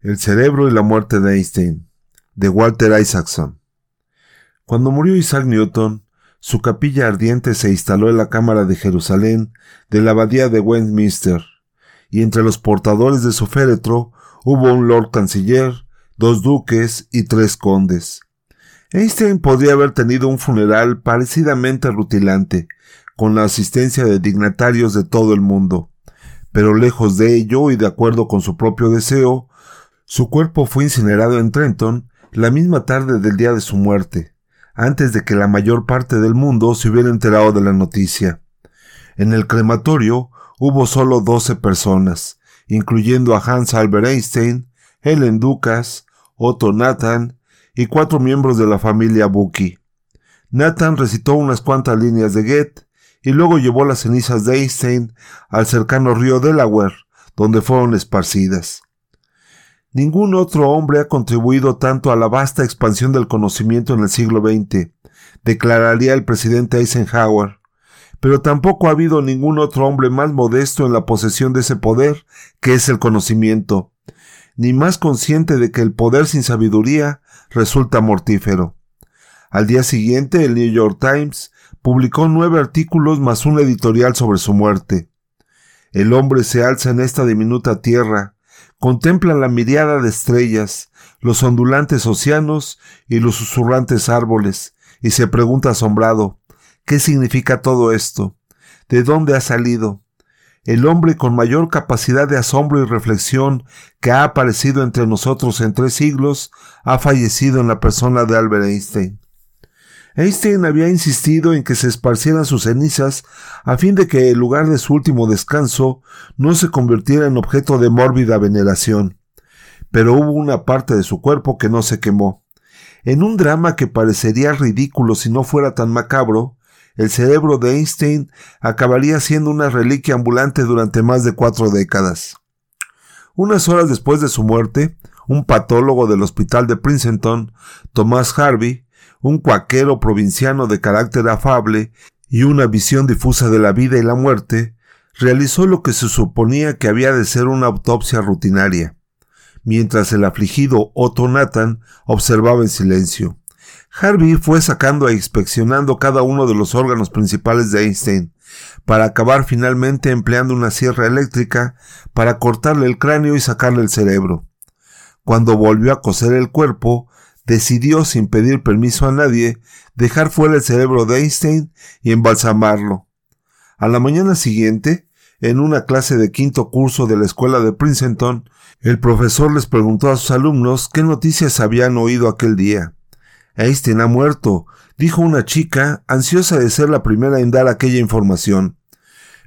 El cerebro y la muerte de Einstein, de Walter Isaacson. Cuando murió Isaac Newton, su capilla ardiente se instaló en la Cámara de Jerusalén de la Abadía de Westminster, y entre los portadores de su féretro hubo un Lord Canciller, dos duques y tres condes. Einstein podría haber tenido un funeral parecidamente rutilante, con la asistencia de dignatarios de todo el mundo. Pero lejos de ello y de acuerdo con su propio deseo, su cuerpo fue incinerado en Trenton la misma tarde del día de su muerte, antes de que la mayor parte del mundo se hubiera enterado de la noticia. En el crematorio hubo solo doce personas, incluyendo a Hans Albert Einstein, Helen Ducas, Otto Nathan y cuatro miembros de la familia Bucky. Nathan recitó unas cuantas líneas de Goethe y luego llevó las cenizas de Einstein al cercano río Delaware, donde fueron esparcidas. Ningún otro hombre ha contribuido tanto a la vasta expansión del conocimiento en el siglo XX, declararía el presidente Eisenhower, pero tampoco ha habido ningún otro hombre más modesto en la posesión de ese poder, que es el conocimiento, ni más consciente de que el poder sin sabiduría resulta mortífero. Al día siguiente, el New York Times publicó nueve artículos más un editorial sobre su muerte. El hombre se alza en esta diminuta tierra, contempla la miriada de estrellas, los ondulantes océanos y los susurrantes árboles, y se pregunta asombrado, ¿qué significa todo esto? ¿De dónde ha salido? El hombre con mayor capacidad de asombro y reflexión que ha aparecido entre nosotros en tres siglos ha fallecido en la persona de Albert Einstein. Einstein había insistido en que se esparcieran sus cenizas a fin de que el lugar de su último descanso no se convirtiera en objeto de mórbida veneración. Pero hubo una parte de su cuerpo que no se quemó. En un drama que parecería ridículo si no fuera tan macabro, el cerebro de Einstein acabaría siendo una reliquia ambulante durante más de cuatro décadas. Unas horas después de su muerte, un patólogo del hospital de Princeton, Thomas Harvey, un cuaquero provinciano de carácter afable y una visión difusa de la vida y la muerte, realizó lo que se suponía que había de ser una autopsia rutinaria, mientras el afligido Otto Nathan observaba en silencio. Harvey fue sacando e inspeccionando cada uno de los órganos principales de Einstein, para acabar finalmente empleando una sierra eléctrica para cortarle el cráneo y sacarle el cerebro. Cuando volvió a coser el cuerpo, decidió, sin pedir permiso a nadie, dejar fuera el cerebro de Einstein y embalsamarlo. A la mañana siguiente, en una clase de quinto curso de la escuela de Princeton, el profesor les preguntó a sus alumnos qué noticias habían oído aquel día. Einstein ha muerto, dijo una chica, ansiosa de ser la primera en dar aquella información.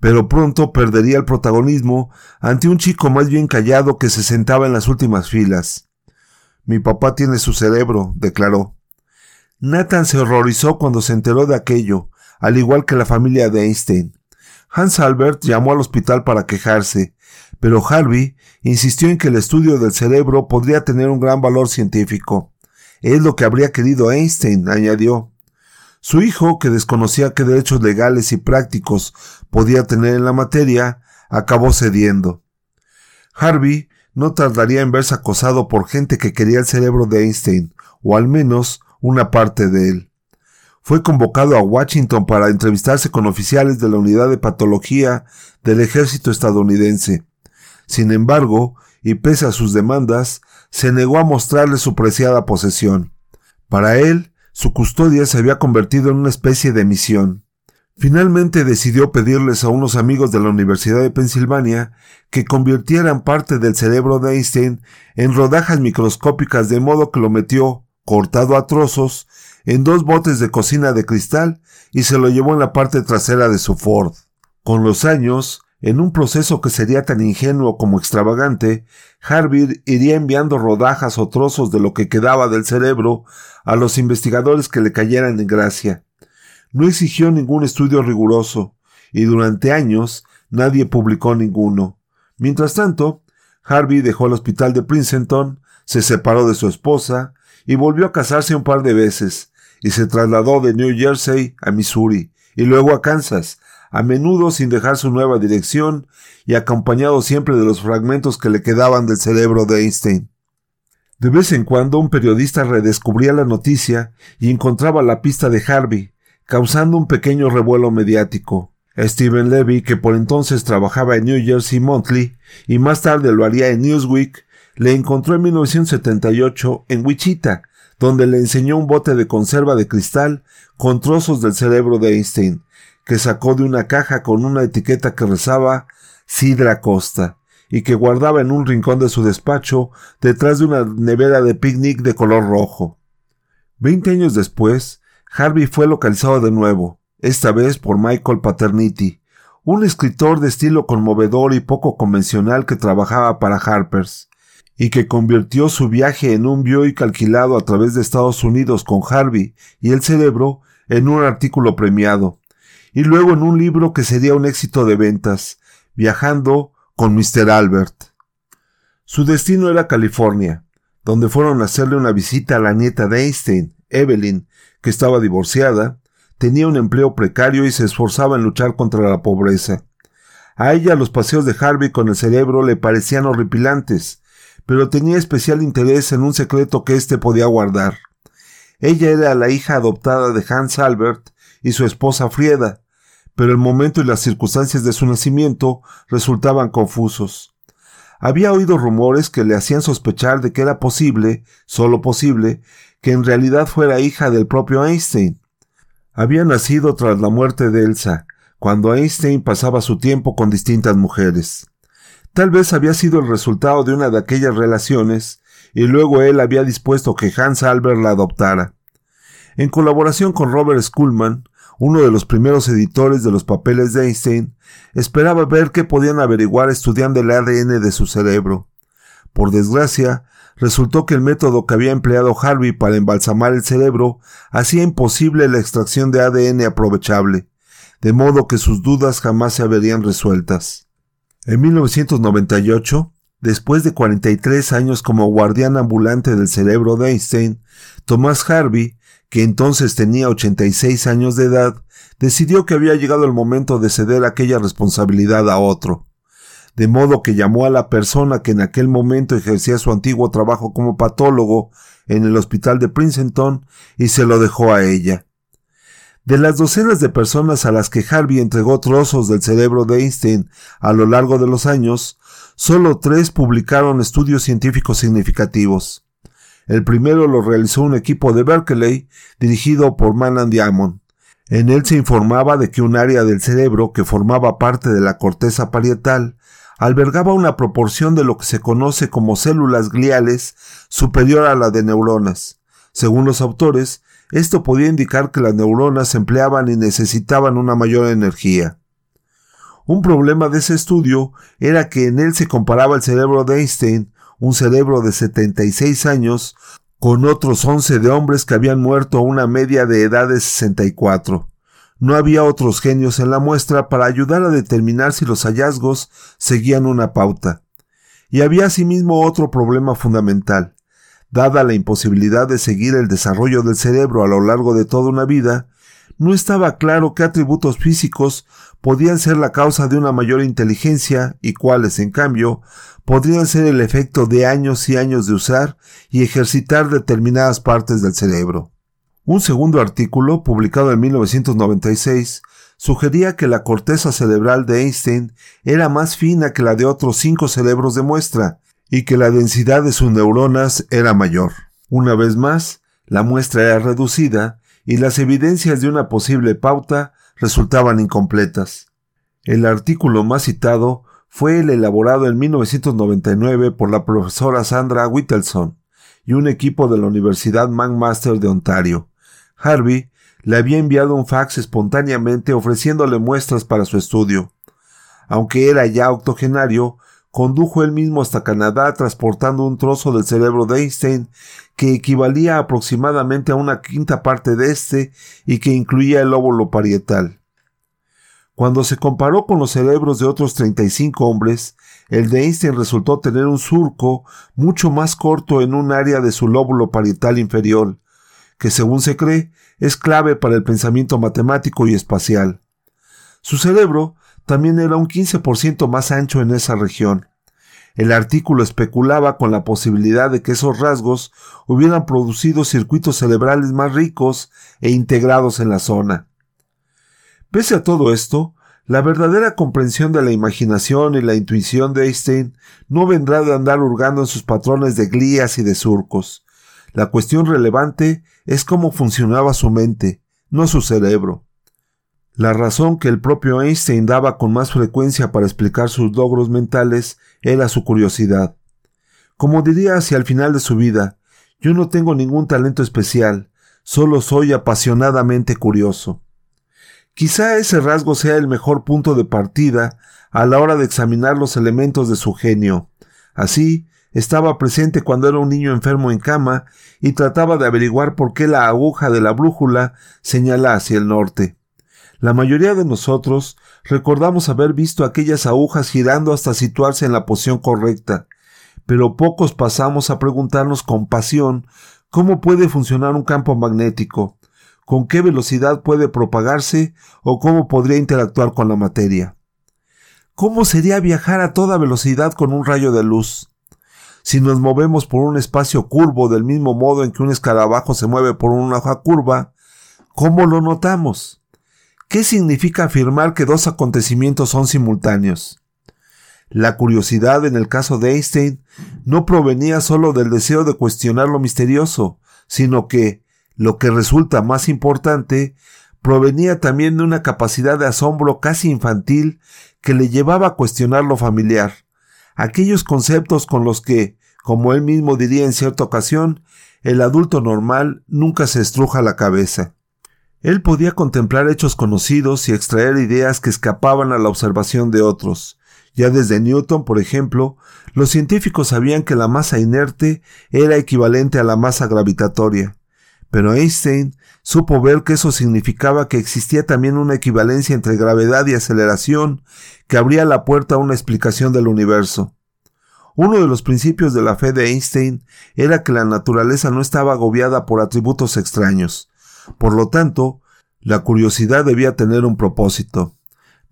Pero pronto perdería el protagonismo ante un chico más bien callado que se sentaba en las últimas filas. Mi papá tiene su cerebro, declaró. Nathan se horrorizó cuando se enteró de aquello, al igual que la familia de Einstein. Hans Albert llamó al hospital para quejarse, pero Harvey insistió en que el estudio del cerebro podría tener un gran valor científico. Es lo que habría querido Einstein, añadió. Su hijo, que desconocía qué derechos legales y prácticos podía tener en la materia, acabó cediendo. Harvey no tardaría en verse acosado por gente que quería el cerebro de Einstein, o al menos una parte de él. Fue convocado a Washington para entrevistarse con oficiales de la unidad de patología del ejército estadounidense. Sin embargo, y pese a sus demandas, se negó a mostrarle su preciada posesión. Para él, su custodia se había convertido en una especie de misión. Finalmente decidió pedirles a unos amigos de la Universidad de Pensilvania que convirtieran parte del cerebro de Einstein en rodajas microscópicas de modo que lo metió, cortado a trozos, en dos botes de cocina de cristal y se lo llevó en la parte trasera de su Ford. Con los años, en un proceso que sería tan ingenuo como extravagante, Harvey iría enviando rodajas o trozos de lo que quedaba del cerebro a los investigadores que le cayeran en gracia no exigió ningún estudio riguroso, y durante años nadie publicó ninguno. Mientras tanto, Harvey dejó el hospital de Princeton, se separó de su esposa y volvió a casarse un par de veces, y se trasladó de New Jersey a Missouri y luego a Kansas, a menudo sin dejar su nueva dirección y acompañado siempre de los fragmentos que le quedaban del cerebro de Einstein. De vez en cuando un periodista redescubría la noticia y encontraba la pista de Harvey, causando un pequeño revuelo mediático. Stephen Levy, que por entonces trabajaba en New Jersey Monthly y más tarde lo haría en Newsweek, le encontró en 1978 en Wichita, donde le enseñó un bote de conserva de cristal con trozos del cerebro de Einstein, que sacó de una caja con una etiqueta que rezaba Sidra Costa y que guardaba en un rincón de su despacho detrás de una nevera de picnic de color rojo. Veinte años después, Harvey fue localizado de nuevo, esta vez por Michael Paternity, un escritor de estilo conmovedor y poco convencional que trabajaba para Harper's, y que convirtió su viaje en un Buick alquilado a través de Estados Unidos con Harvey y el cerebro en un artículo premiado, y luego en un libro que sería un éxito de ventas, viajando con Mr. Albert. Su destino era California, donde fueron a hacerle una visita a la nieta de Einstein, Evelyn, que estaba divorciada, tenía un empleo precario y se esforzaba en luchar contra la pobreza. A ella los paseos de Harvey con el cerebro le parecían horripilantes, pero tenía especial interés en un secreto que éste podía guardar. Ella era la hija adoptada de Hans Albert y su esposa Frieda, pero el momento y las circunstancias de su nacimiento resultaban confusos. Había oído rumores que le hacían sospechar de que era posible, solo posible, que en realidad fuera hija del propio Einstein. Había nacido tras la muerte de Elsa, cuando Einstein pasaba su tiempo con distintas mujeres. Tal vez había sido el resultado de una de aquellas relaciones, y luego él había dispuesto que Hans Albert la adoptara. En colaboración con Robert Schullman, uno de los primeros editores de los papeles de Einstein, esperaba ver qué podían averiguar estudiando el ADN de su cerebro. Por desgracia, resultó que el método que había empleado Harvey para embalsamar el cerebro hacía imposible la extracción de ADN aprovechable, de modo que sus dudas jamás se verían resueltas. En 1998, después de 43 años como guardián ambulante del cerebro de Einstein, Thomas Harvey que entonces tenía 86 años de edad, decidió que había llegado el momento de ceder aquella responsabilidad a otro. De modo que llamó a la persona que en aquel momento ejercía su antiguo trabajo como patólogo en el hospital de Princeton y se lo dejó a ella. De las docenas de personas a las que Harvey entregó trozos del cerebro de Einstein a lo largo de los años, solo tres publicaron estudios científicos significativos. El primero lo realizó un equipo de Berkeley dirigido por Manan Diamond. En él se informaba de que un área del cerebro que formaba parte de la corteza parietal albergaba una proporción de lo que se conoce como células gliales superior a la de neuronas. Según los autores, esto podía indicar que las neuronas empleaban y necesitaban una mayor energía. Un problema de ese estudio era que en él se comparaba el cerebro de Einstein un cerebro de 76 años, con otros 11 de hombres que habían muerto a una media de edad de 64. No había otros genios en la muestra para ayudar a determinar si los hallazgos seguían una pauta. Y había asimismo otro problema fundamental. Dada la imposibilidad de seguir el desarrollo del cerebro a lo largo de toda una vida, no estaba claro qué atributos físicos podían ser la causa de una mayor inteligencia y cuáles, en cambio, podrían ser el efecto de años y años de usar y ejercitar determinadas partes del cerebro. Un segundo artículo, publicado en 1996, sugería que la corteza cerebral de Einstein era más fina que la de otros cinco cerebros de muestra y que la densidad de sus neuronas era mayor. Una vez más, la muestra era reducida y las evidencias de una posible pauta resultaban incompletas. El artículo más citado fue el elaborado en 1999 por la profesora Sandra Whittelson y un equipo de la Universidad McMaster de Ontario. Harvey le había enviado un fax espontáneamente ofreciéndole muestras para su estudio. Aunque era ya octogenario, condujo él mismo hasta Canadá transportando un trozo del cerebro de Einstein que equivalía aproximadamente a una quinta parte de este y que incluía el óvulo parietal. Cuando se comparó con los cerebros de otros 35 hombres, el de Einstein resultó tener un surco mucho más corto en un área de su lóbulo parietal inferior, que según se cree es clave para el pensamiento matemático y espacial. Su cerebro también era un 15% más ancho en esa región. El artículo especulaba con la posibilidad de que esos rasgos hubieran producido circuitos cerebrales más ricos e integrados en la zona. Pese a todo esto, la verdadera comprensión de la imaginación y la intuición de Einstein no vendrá de andar hurgando en sus patrones de glías y de surcos. La cuestión relevante es cómo funcionaba su mente, no su cerebro. La razón que el propio Einstein daba con más frecuencia para explicar sus logros mentales era su curiosidad. Como diría hacia el final de su vida, yo no tengo ningún talento especial, solo soy apasionadamente curioso. Quizá ese rasgo sea el mejor punto de partida a la hora de examinar los elementos de su genio. Así, estaba presente cuando era un niño enfermo en cama y trataba de averiguar por qué la aguja de la brújula señala hacia el norte. La mayoría de nosotros recordamos haber visto aquellas agujas girando hasta situarse en la posición correcta, pero pocos pasamos a preguntarnos con pasión cómo puede funcionar un campo magnético, con qué velocidad puede propagarse o cómo podría interactuar con la materia. ¿Cómo sería viajar a toda velocidad con un rayo de luz? Si nos movemos por un espacio curvo del mismo modo en que un escarabajo se mueve por una hoja curva, ¿cómo lo notamos? ¿Qué significa afirmar que dos acontecimientos son simultáneos? La curiosidad en el caso de Einstein no provenía solo del deseo de cuestionar lo misterioso, sino que, lo que resulta más importante, provenía también de una capacidad de asombro casi infantil que le llevaba a cuestionar lo familiar, aquellos conceptos con los que, como él mismo diría en cierta ocasión, el adulto normal nunca se estruja la cabeza. Él podía contemplar hechos conocidos y extraer ideas que escapaban a la observación de otros. Ya desde Newton, por ejemplo, los científicos sabían que la masa inerte era equivalente a la masa gravitatoria. Pero Einstein supo ver que eso significaba que existía también una equivalencia entre gravedad y aceleración que abría la puerta a una explicación del universo. Uno de los principios de la fe de Einstein era que la naturaleza no estaba agobiada por atributos extraños. Por lo tanto, la curiosidad debía tener un propósito.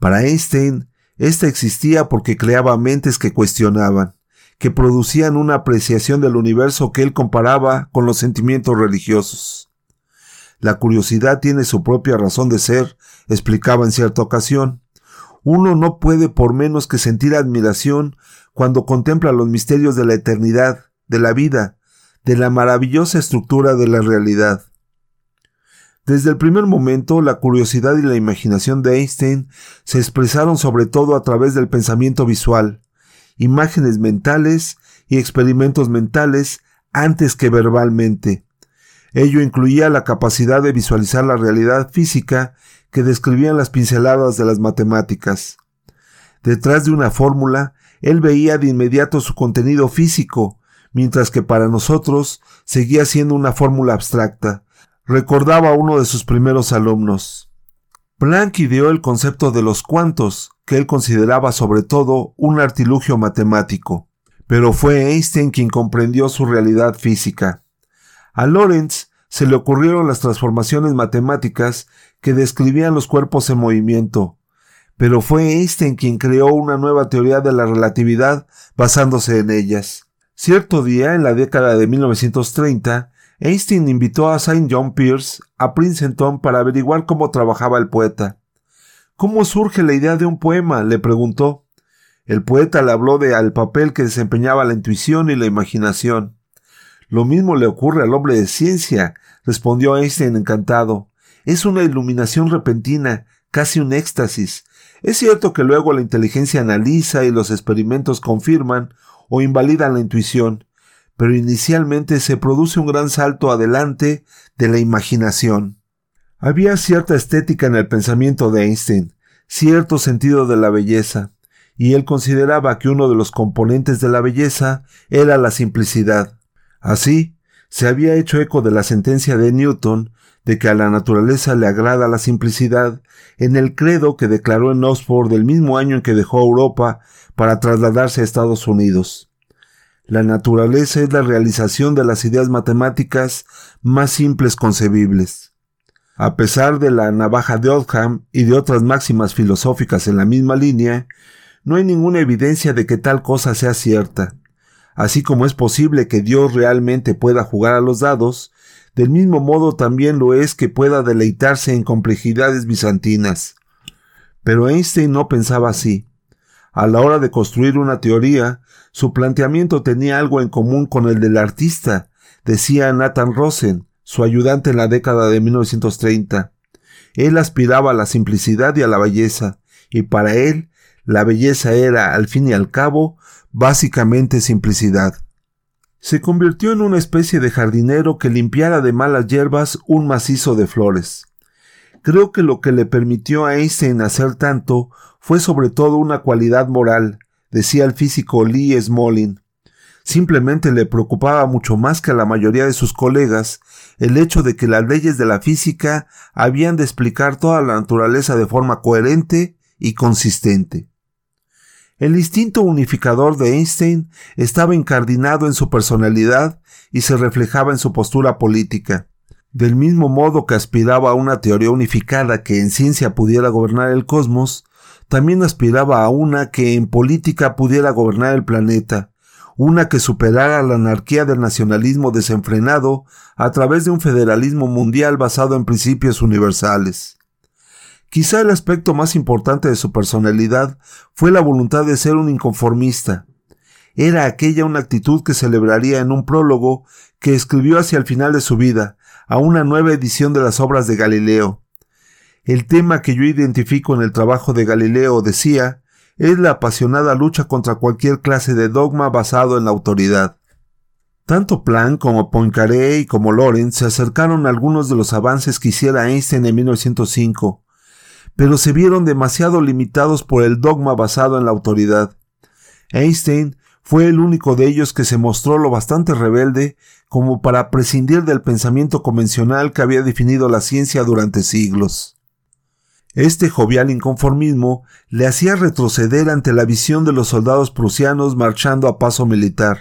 Para Einstein, ésta existía porque creaba mentes que cuestionaban que producían una apreciación del universo que él comparaba con los sentimientos religiosos. La curiosidad tiene su propia razón de ser, explicaba en cierta ocasión. Uno no puede por menos que sentir admiración cuando contempla los misterios de la eternidad, de la vida, de la maravillosa estructura de la realidad. Desde el primer momento, la curiosidad y la imaginación de Einstein se expresaron sobre todo a través del pensamiento visual, imágenes mentales y experimentos mentales antes que verbalmente. Ello incluía la capacidad de visualizar la realidad física que describían las pinceladas de las matemáticas. Detrás de una fórmula, él veía de inmediato su contenido físico, mientras que para nosotros seguía siendo una fórmula abstracta. Recordaba a uno de sus primeros alumnos. Planck ideó el concepto de los cuantos, que él consideraba sobre todo un artilugio matemático, pero fue Einstein quien comprendió su realidad física. A Lorentz se le ocurrieron las transformaciones matemáticas que describían los cuerpos en movimiento, pero fue Einstein quien creó una nueva teoría de la relatividad basándose en ellas. Cierto día, en la década de 1930, Einstein invitó a Saint John Pierce a Princeton para averiguar cómo trabajaba el poeta. ¿Cómo surge la idea de un poema? le preguntó. El poeta le habló de al papel que desempeñaba la intuición y la imaginación. Lo mismo le ocurre al hombre de ciencia, respondió Einstein encantado. Es una iluminación repentina, casi un éxtasis. Es cierto que luego la inteligencia analiza y los experimentos confirman o invalidan la intuición, pero inicialmente se produce un gran salto adelante de la imaginación. Había cierta estética en el pensamiento de Einstein, cierto sentido de la belleza, y él consideraba que uno de los componentes de la belleza era la simplicidad. Así, se había hecho eco de la sentencia de Newton de que a la naturaleza le agrada la simplicidad en el credo que declaró en Oxford del mismo año en que dejó Europa para trasladarse a Estados Unidos. La naturaleza es la realización de las ideas matemáticas más simples concebibles. A pesar de la navaja de Oldham y de otras máximas filosóficas en la misma línea, no hay ninguna evidencia de que tal cosa sea cierta. Así como es posible que Dios realmente pueda jugar a los dados, del mismo modo también lo es que pueda deleitarse en complejidades bizantinas. Pero Einstein no pensaba así. A la hora de construir una teoría, su planteamiento tenía algo en común con el del artista, decía Nathan Rosen, su ayudante en la década de 1930. Él aspiraba a la simplicidad y a la belleza, y para él la belleza era, al fin y al cabo, básicamente simplicidad. Se convirtió en una especie de jardinero que limpiara de malas hierbas un macizo de flores. Creo que lo que le permitió a Einstein hacer tanto fue sobre todo una cualidad moral, decía el físico Lee Smolin. Simplemente le preocupaba mucho más que a la mayoría de sus colegas el hecho de que las leyes de la física habían de explicar toda la naturaleza de forma coherente y consistente. El instinto unificador de Einstein estaba incardinado en su personalidad y se reflejaba en su postura política. Del mismo modo que aspiraba a una teoría unificada que en ciencia pudiera gobernar el cosmos, también aspiraba a una que en política pudiera gobernar el planeta, una que superara la anarquía del nacionalismo desenfrenado a través de un federalismo mundial basado en principios universales. Quizá el aspecto más importante de su personalidad fue la voluntad de ser un inconformista. Era aquella una actitud que celebraría en un prólogo que escribió hacia el final de su vida, a una nueva edición de las obras de Galileo. El tema que yo identifico en el trabajo de Galileo, decía, es la apasionada lucha contra cualquier clase de dogma basado en la autoridad. Tanto Planck como Poincaré y como Lorenz se acercaron a algunos de los avances que hiciera Einstein en 1905, pero se vieron demasiado limitados por el dogma basado en la autoridad. Einstein fue el único de ellos que se mostró lo bastante rebelde como para prescindir del pensamiento convencional que había definido la ciencia durante siglos. Este jovial inconformismo le hacía retroceder ante la visión de los soldados prusianos marchando a paso militar.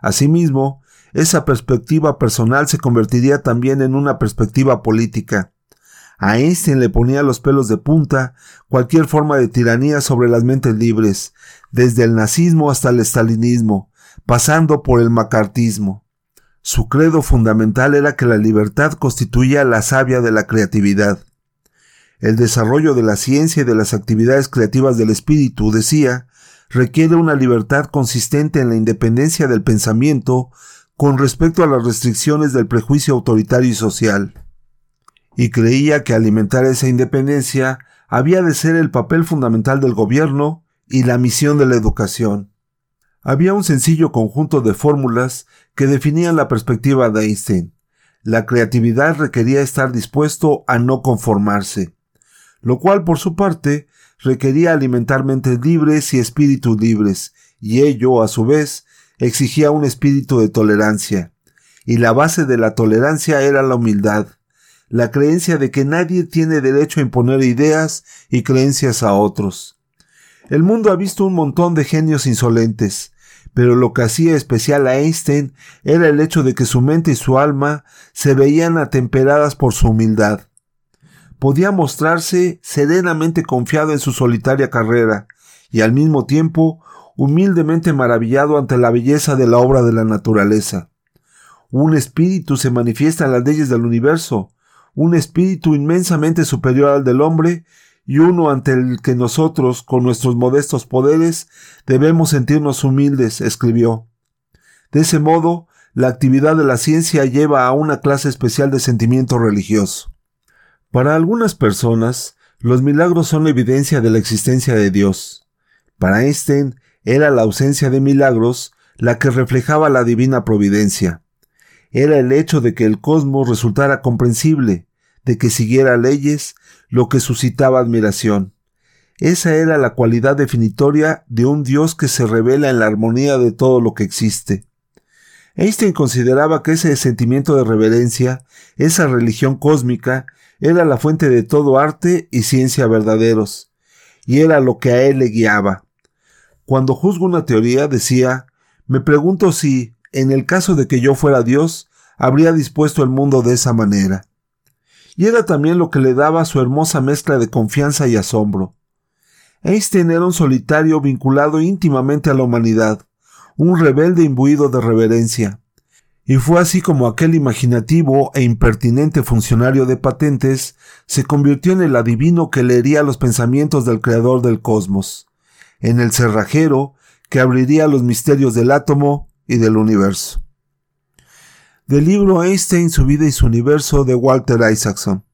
Asimismo, esa perspectiva personal se convertiría también en una perspectiva política. A Einstein le ponía los pelos de punta cualquier forma de tiranía sobre las mentes libres, desde el nazismo hasta el estalinismo, pasando por el macartismo. Su credo fundamental era que la libertad constituía la savia de la creatividad. El desarrollo de la ciencia y de las actividades creativas del espíritu, decía, requiere una libertad consistente en la independencia del pensamiento con respecto a las restricciones del prejuicio autoritario y social y creía que alimentar esa independencia había de ser el papel fundamental del gobierno y la misión de la educación. Había un sencillo conjunto de fórmulas que definían la perspectiva de Einstein. La creatividad requería estar dispuesto a no conformarse, lo cual por su parte requería alimentar mentes libres y espíritus libres, y ello, a su vez, exigía un espíritu de tolerancia. Y la base de la tolerancia era la humildad, la creencia de que nadie tiene derecho a imponer ideas y creencias a otros. El mundo ha visto un montón de genios insolentes, pero lo que hacía especial a Einstein era el hecho de que su mente y su alma se veían atemperadas por su humildad. Podía mostrarse serenamente confiado en su solitaria carrera y al mismo tiempo humildemente maravillado ante la belleza de la obra de la naturaleza. Un espíritu se manifiesta en las leyes del universo, un espíritu inmensamente superior al del hombre y uno ante el que nosotros, con nuestros modestos poderes, debemos sentirnos humildes, escribió. De ese modo, la actividad de la ciencia lleva a una clase especial de sentimiento religioso. Para algunas personas, los milagros son la evidencia de la existencia de Dios. Para Einstein era la ausencia de milagros la que reflejaba la divina providencia era el hecho de que el cosmos resultara comprensible, de que siguiera leyes, lo que suscitaba admiración. Esa era la cualidad definitoria de un Dios que se revela en la armonía de todo lo que existe. Einstein consideraba que ese sentimiento de reverencia, esa religión cósmica, era la fuente de todo arte y ciencia verdaderos, y era lo que a él le guiaba. Cuando juzgo una teoría, decía, me pregunto si, en el caso de que yo fuera Dios, habría dispuesto el mundo de esa manera. Y era también lo que le daba su hermosa mezcla de confianza y asombro. Einstein era un solitario vinculado íntimamente a la humanidad, un rebelde imbuido de reverencia. Y fue así como aquel imaginativo e impertinente funcionario de patentes se convirtió en el adivino que leería los pensamientos del creador del cosmos, en el cerrajero que abriría los misterios del átomo y del universo. Del libro Einstein, su vida y su universo de Walter Isaacson.